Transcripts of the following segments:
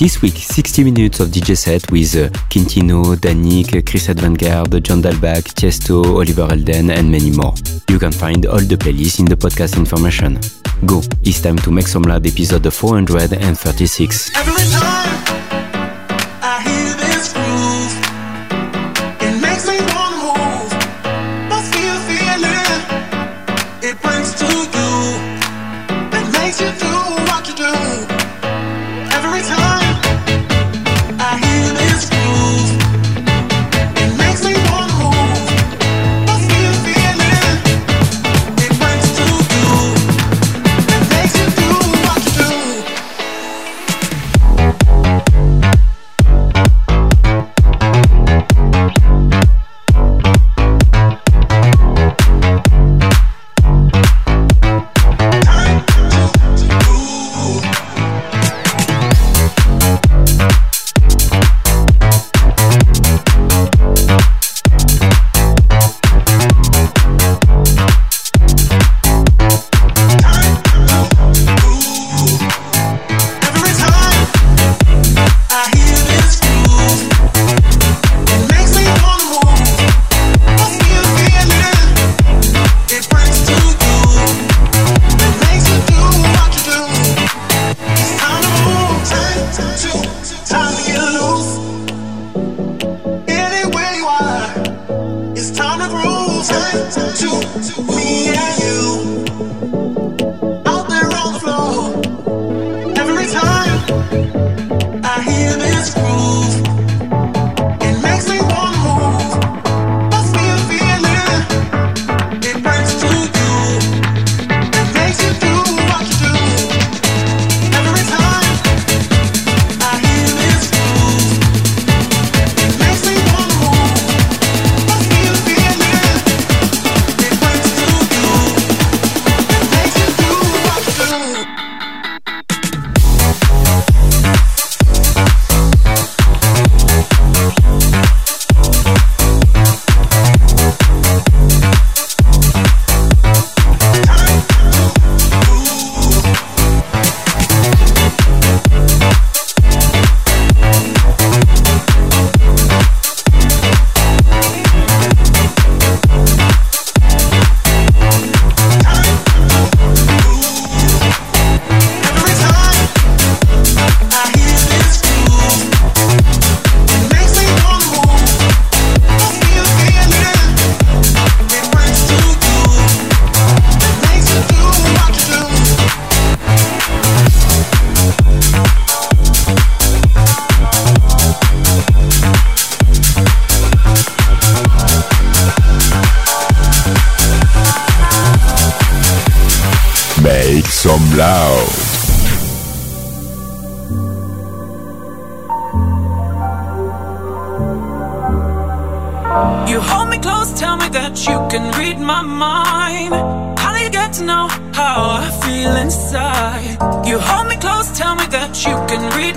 this week, 60 minutes of DJ set with uh, Quintino, Danik, Chris Advangard, John Dalbach, Tiesto, Oliver Elden, and many more. You can find all the playlists in the podcast information. Go, it's time to make some loud episode 436.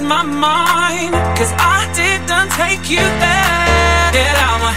my mind, cause I didn't take you there. Did I want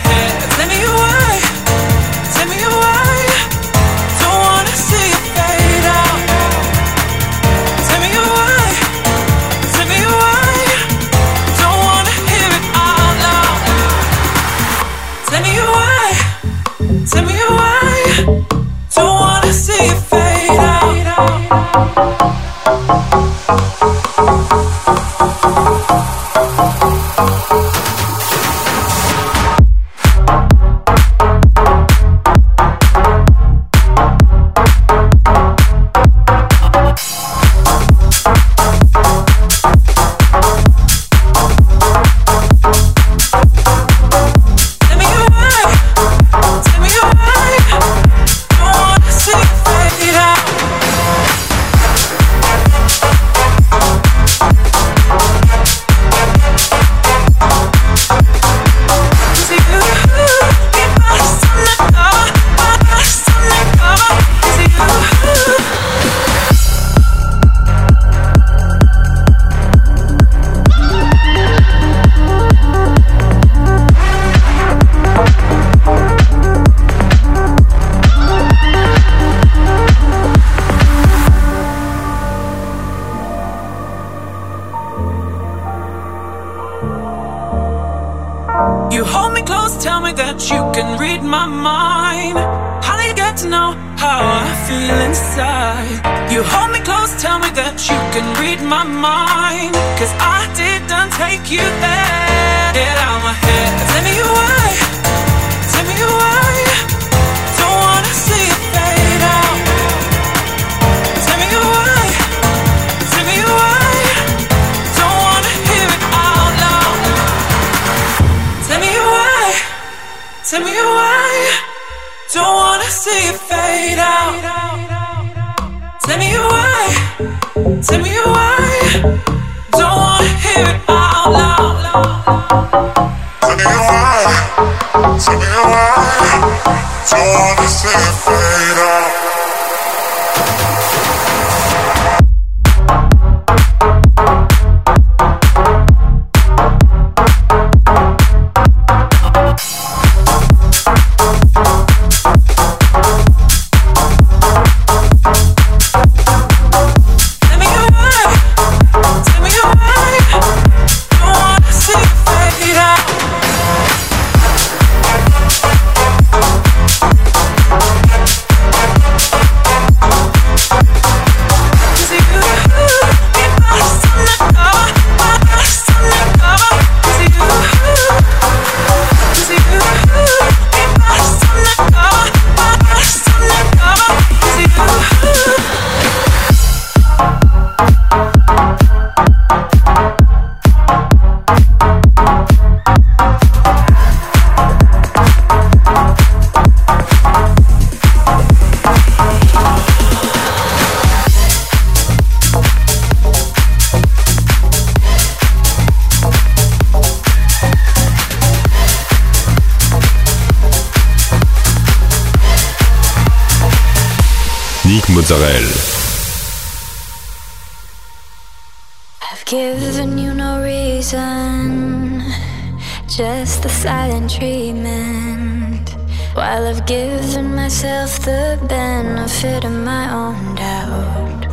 While I've given myself the benefit of my own doubt.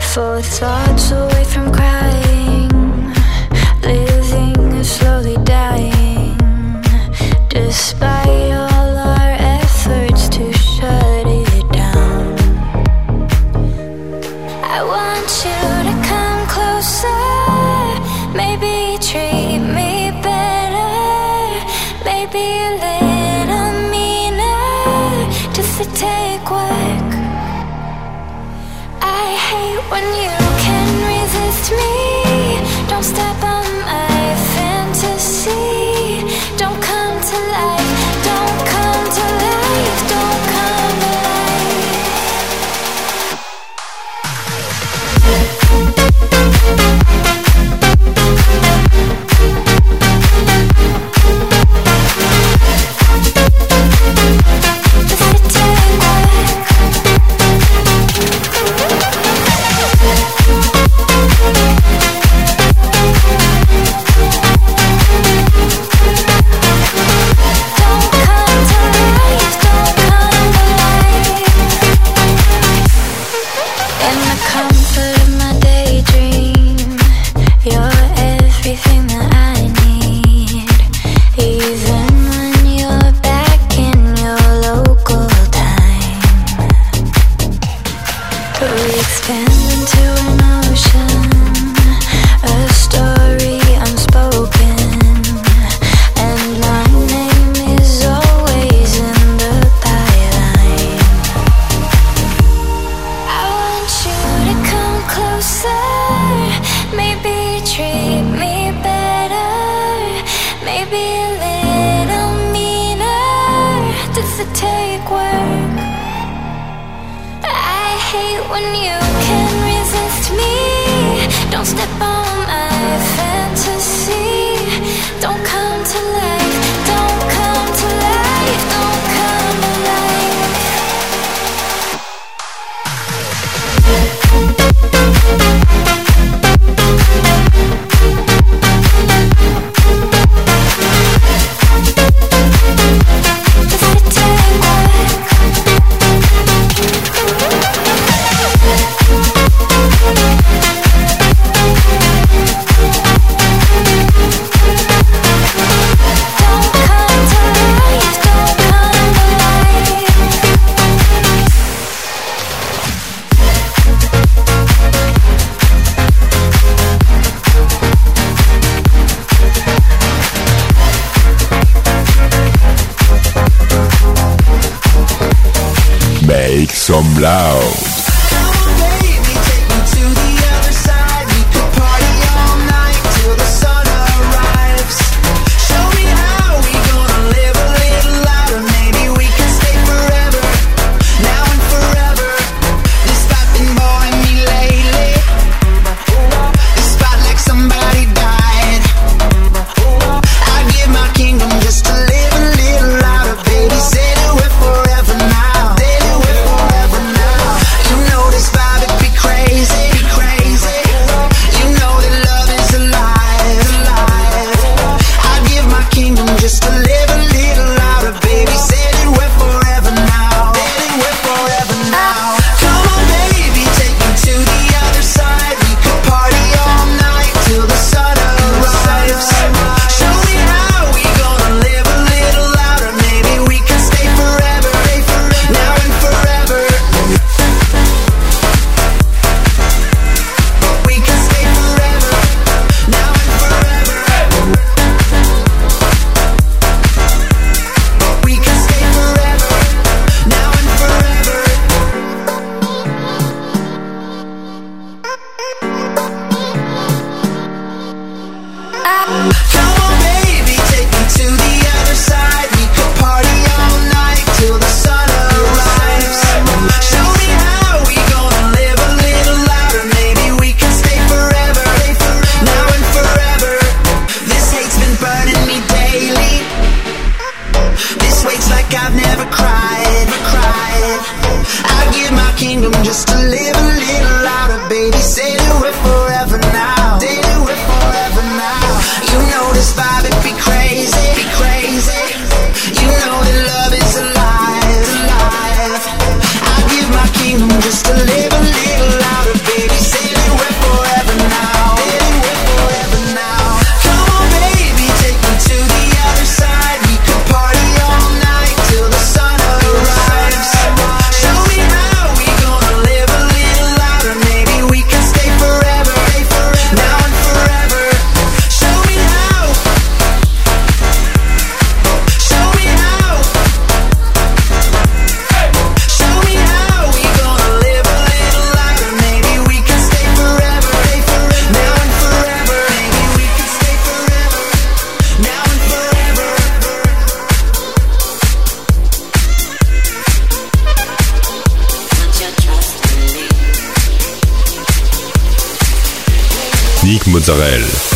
For thoughts away from crowds. Make some loud. Mozzarella. Tell me,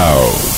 some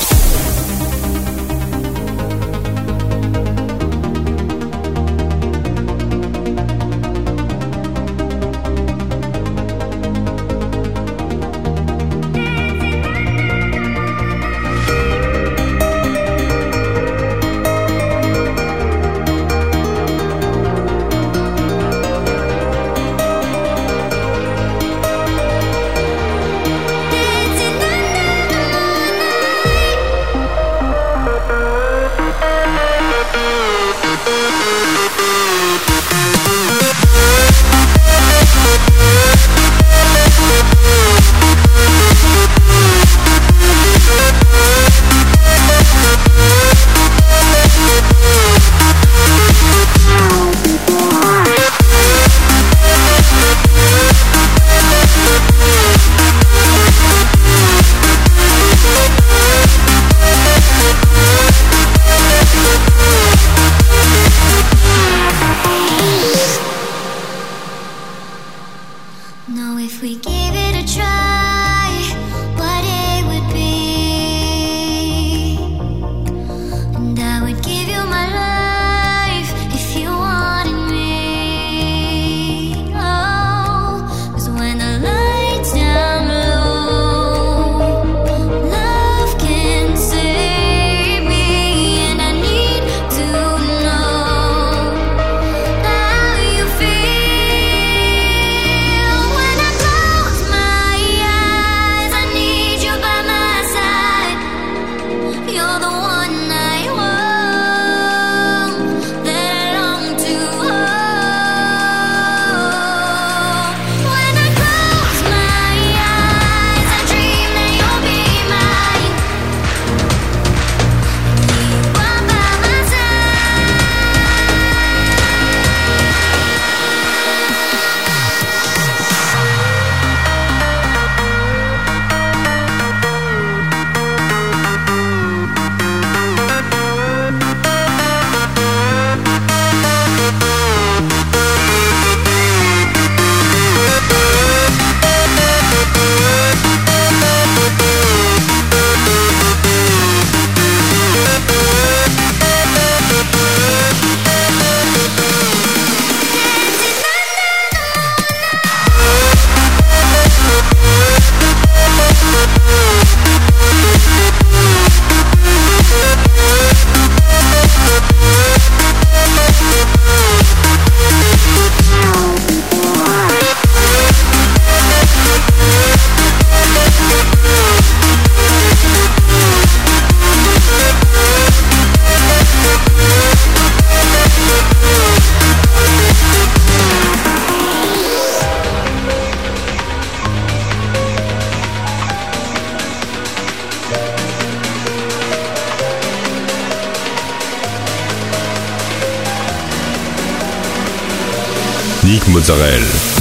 loud. Mozzarella.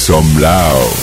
Some loud.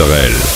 Mozzarella.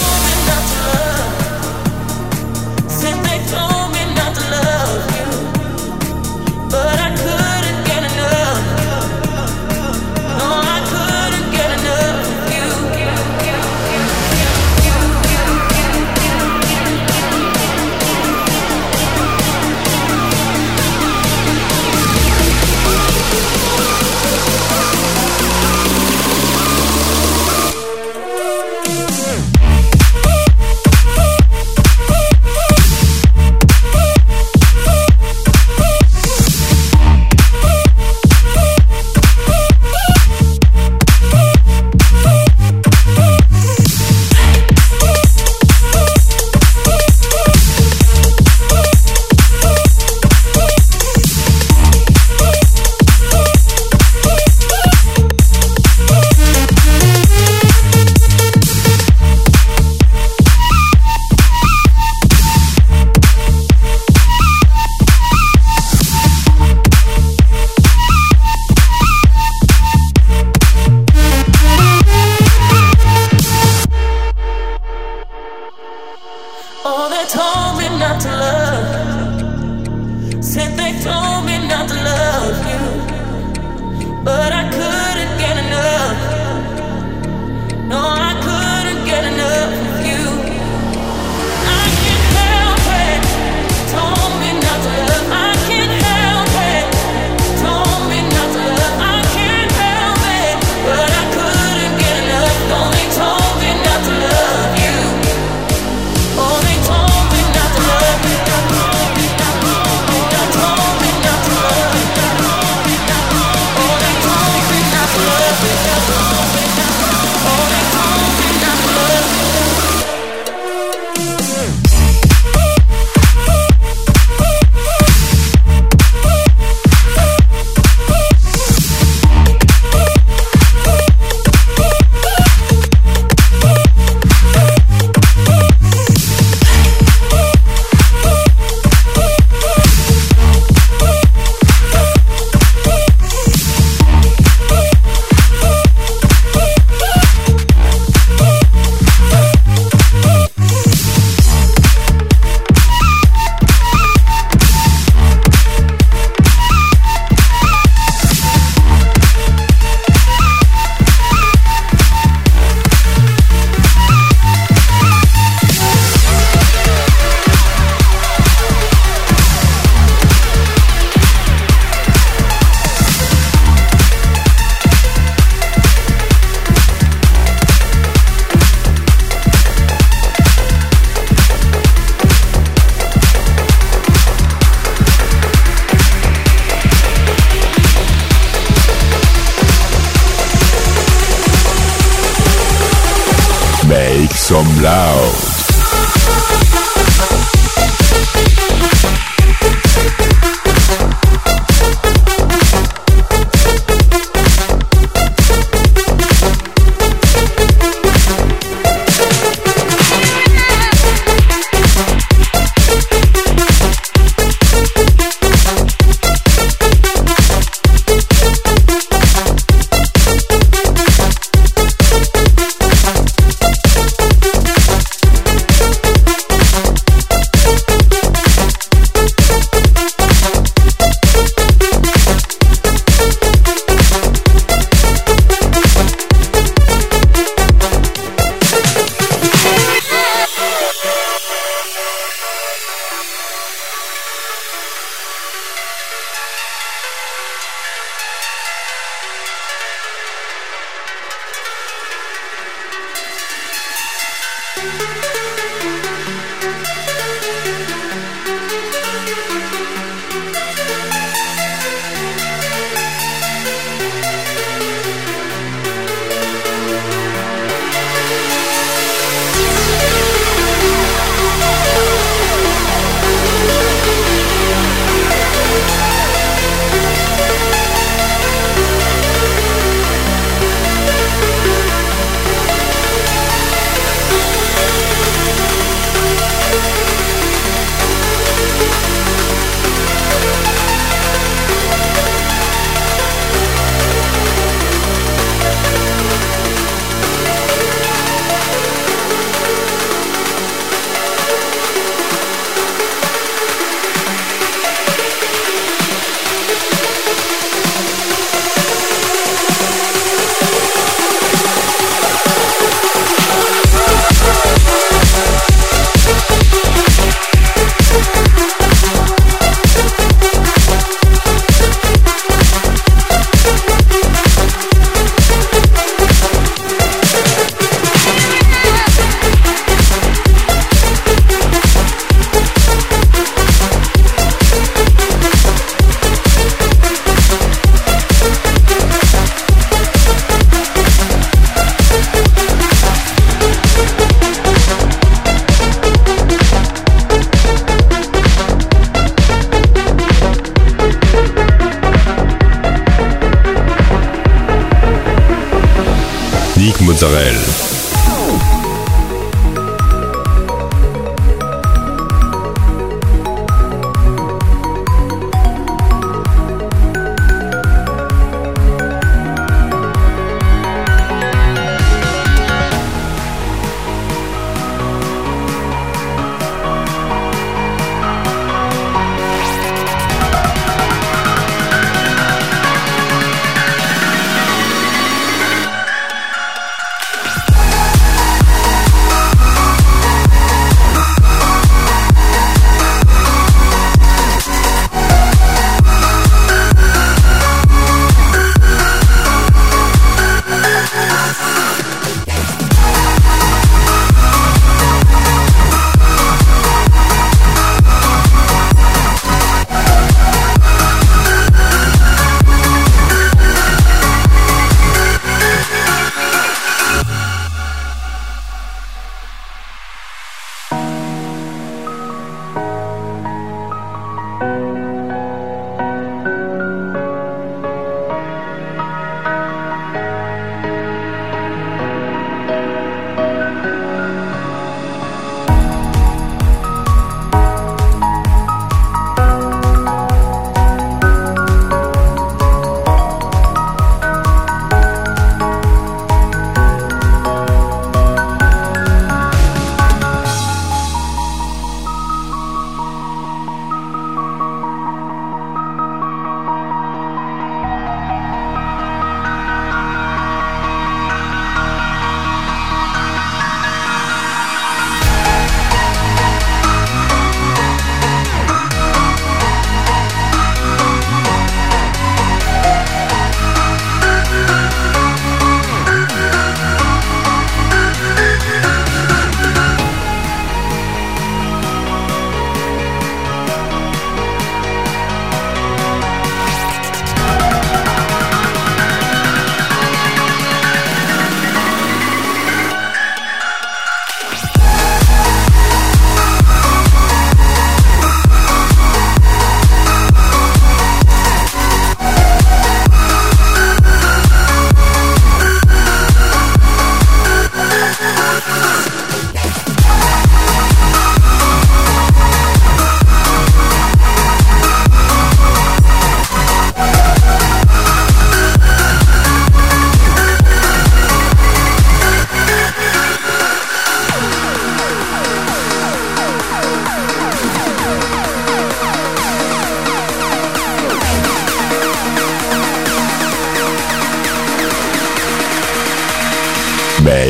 Some loud.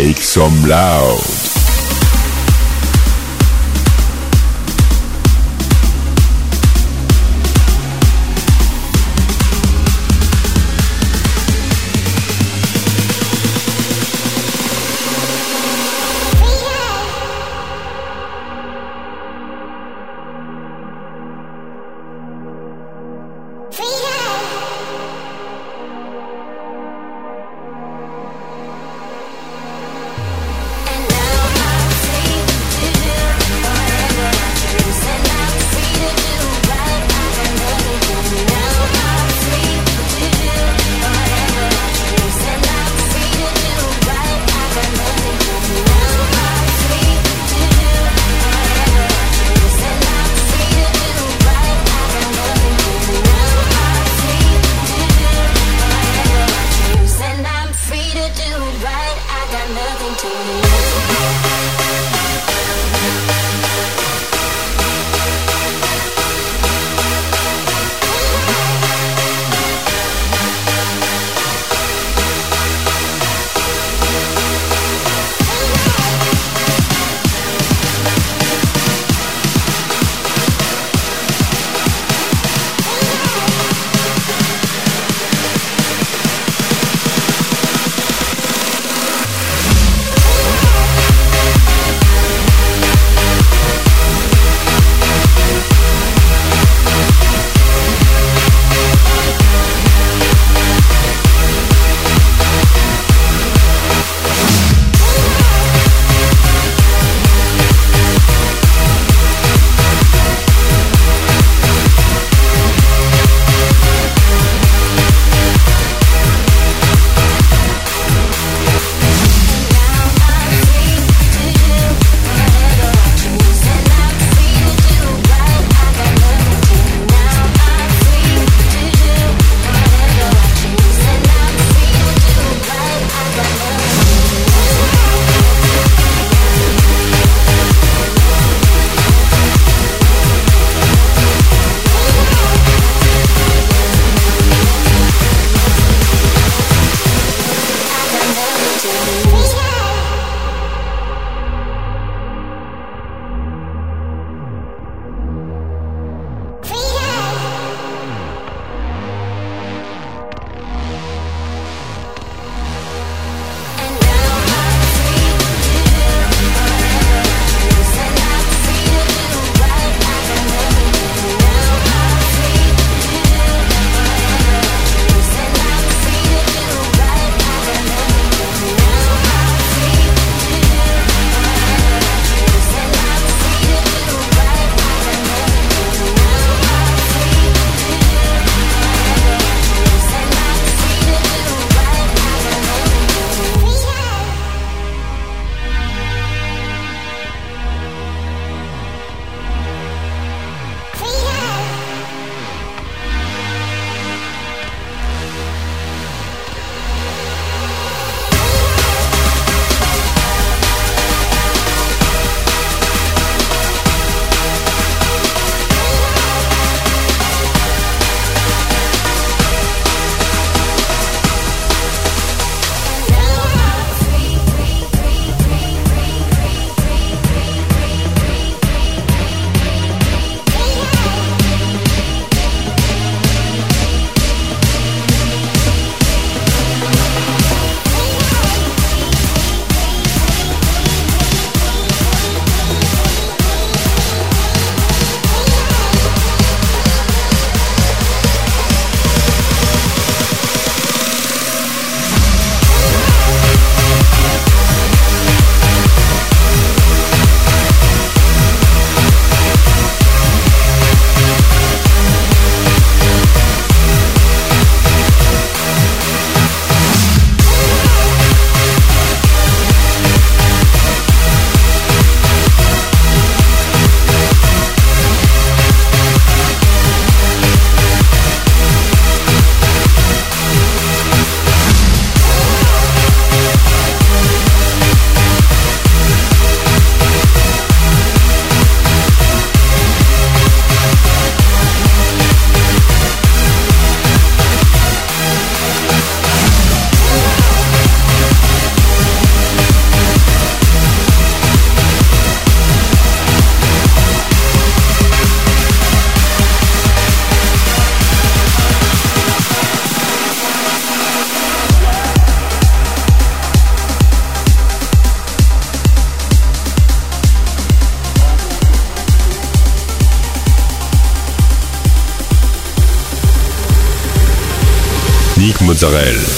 Make some loud. Nick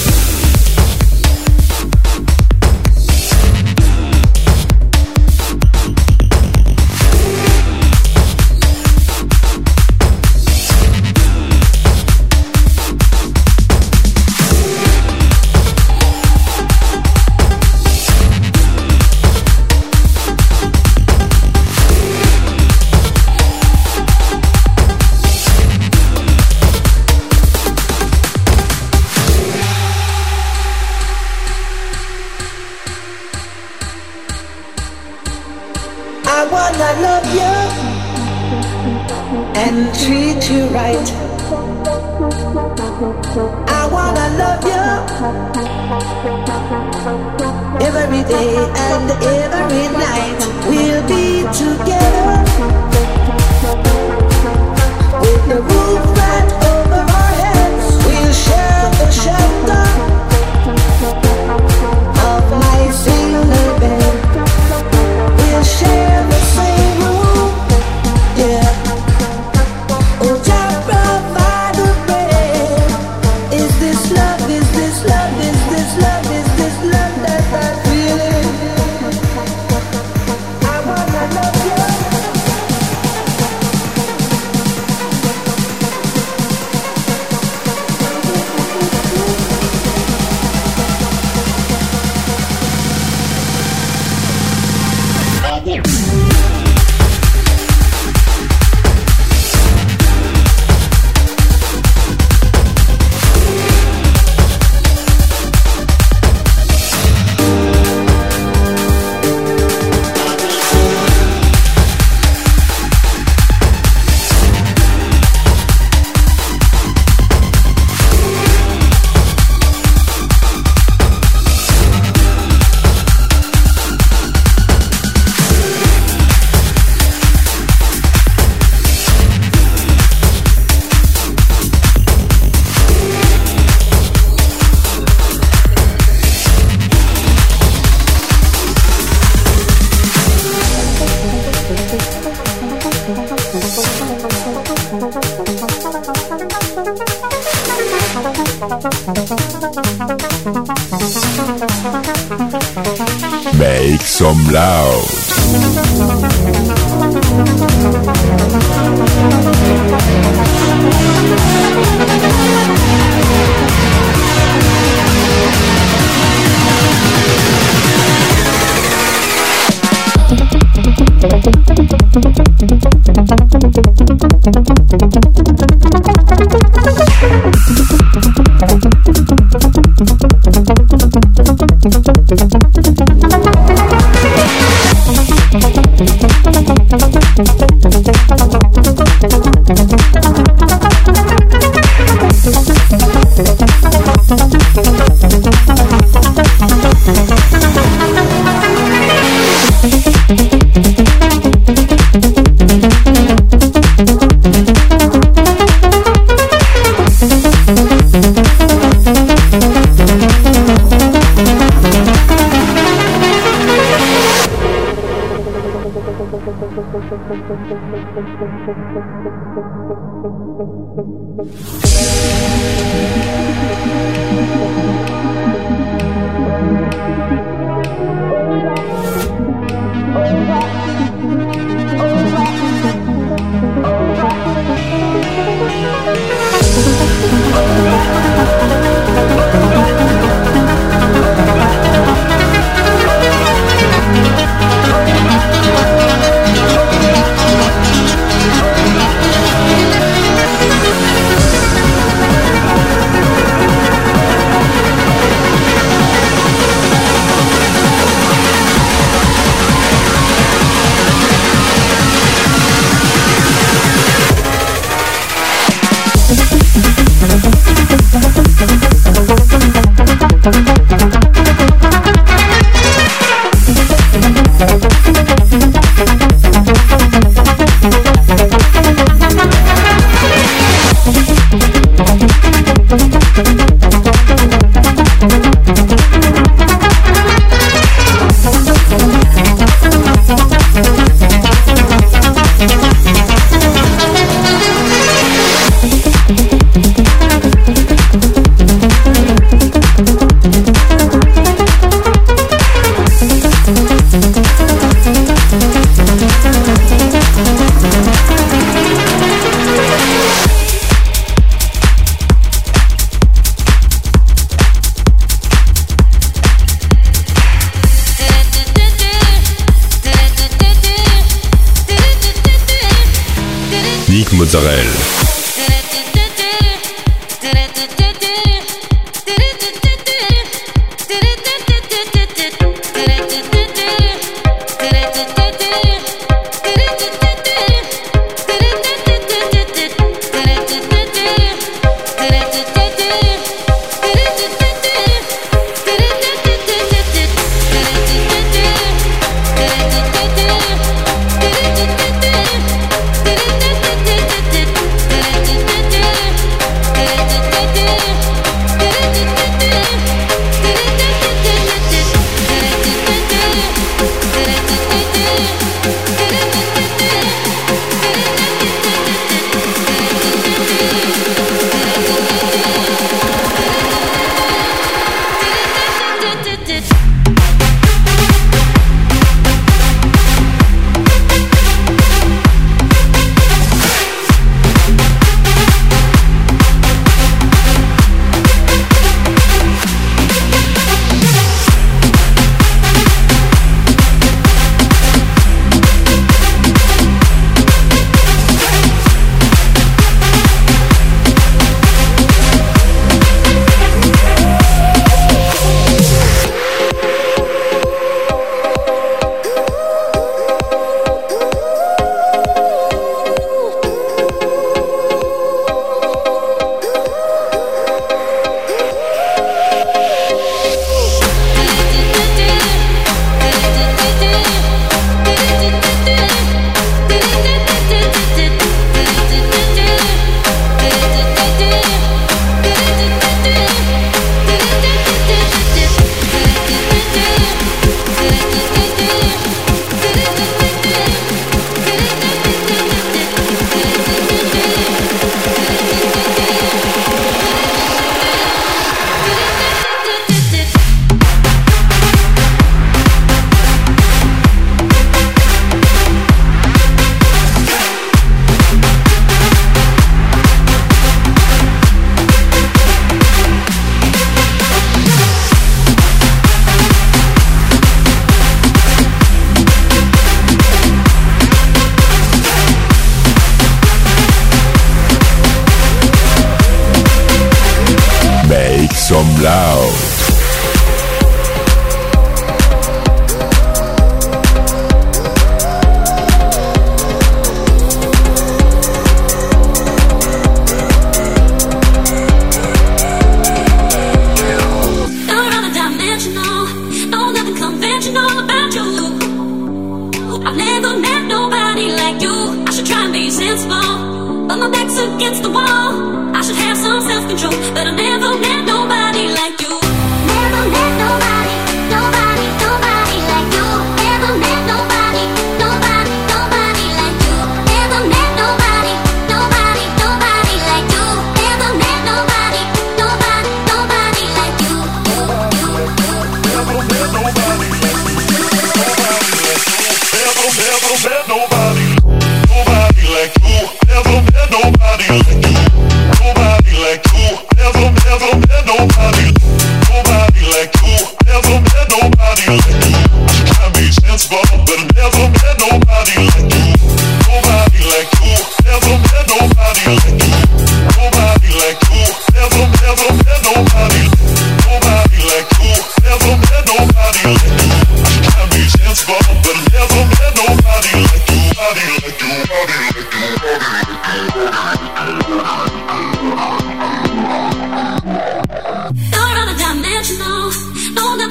Tchau.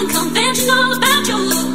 unconventional about your look.